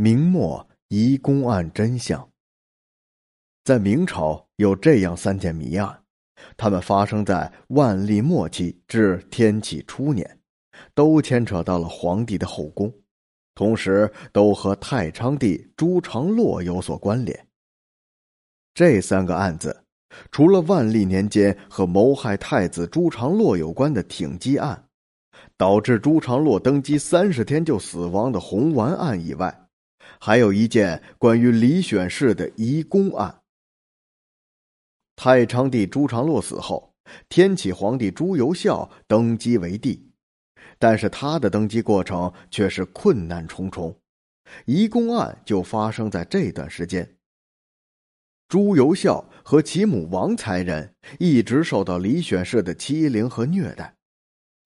明末移宫案真相。在明朝有这样三件谜案，它们发生在万历末期至天启初年，都牵扯到了皇帝的后宫，同时都和太昌帝朱常洛有所关联。这三个案子，除了万历年间和谋害太子朱常洛有关的挺机案，导致朱常洛登基三十天就死亡的红丸案以外。还有一件关于李选侍的移宫案。太昌帝朱常洛死后，天启皇帝朱由校登基为帝，但是他的登基过程却是困难重重。移宫案就发生在这段时间。朱由校和其母王才人一直受到李选侍的欺凌和虐待，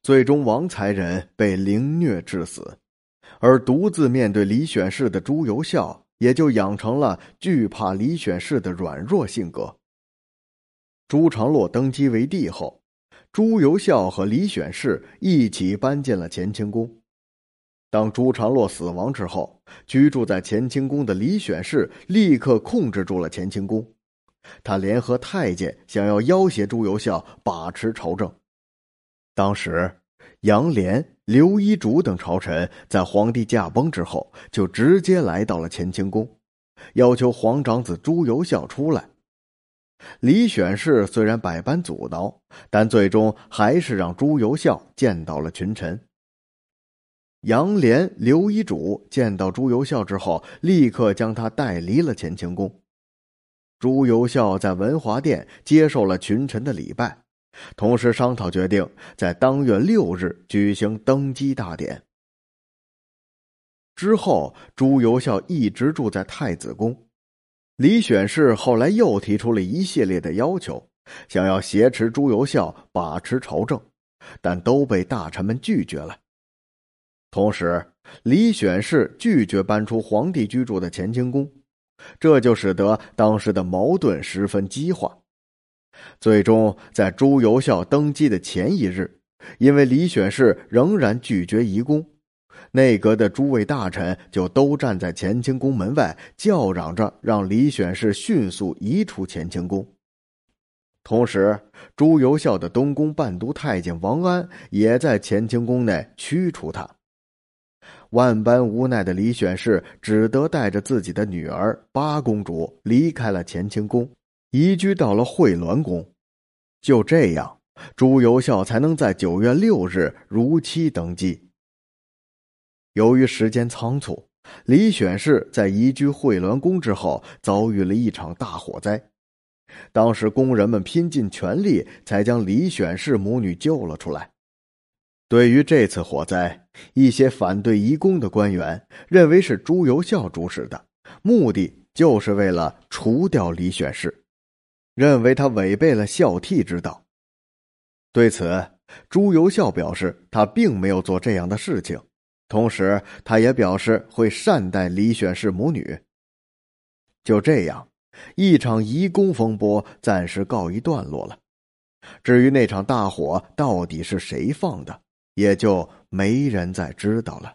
最终王才人被凌虐致死。而独自面对李选侍的朱由校，也就养成了惧怕李选侍的软弱性格。朱常洛登基为帝后，朱由校和李选侍一起搬进了乾清宫。当朱常洛死亡之后，居住在乾清宫的李选侍立刻控制住了乾清宫，他联合太监想要要挟朱由校把持朝政。当时。杨涟、刘一竹等朝臣在皇帝驾崩之后，就直接来到了乾清宫，要求皇长子朱由校出来。李选侍虽然百般阻挠，但最终还是让朱由校见到了群臣。杨涟、刘一竹见到朱由校之后，立刻将他带离了乾清宫。朱由校在文华殿接受了群臣的礼拜。同时商讨决定，在当月六日举行登基大典。之后，朱由校一直住在太子宫。李选侍后来又提出了一系列的要求，想要挟持朱由校把持朝政，但都被大臣们拒绝了。同时，李选侍拒绝搬出皇帝居住的乾清宫，这就使得当时的矛盾十分激化。最终，在朱由校登基的前一日，因为李选侍仍然拒绝移宫，内阁的诸位大臣就都站在乾清宫门外叫嚷着，让李选侍迅速移出乾清宫。同时，朱由校的东宫伴读太监王安也在乾清宫内驱除他。万般无奈的李选侍只得带着自己的女儿八公主离开了乾清宫。移居到了惠峦宫，就这样，朱由校才能在九月六日如期登基。由于时间仓促，李选侍在移居惠峦宫之后遭遇了一场大火灾，当时工人们拼尽全力才将李选侍母女救了出来。对于这次火灾，一些反对移宫的官员认为是朱由校主使的，目的就是为了除掉李选侍。认为他违背了孝悌之道。对此，朱由校表示他并没有做这样的事情，同时他也表示会善待李选侍母女。就这样，一场移宫风波暂时告一段落了。至于那场大火到底是谁放的，也就没人再知道了。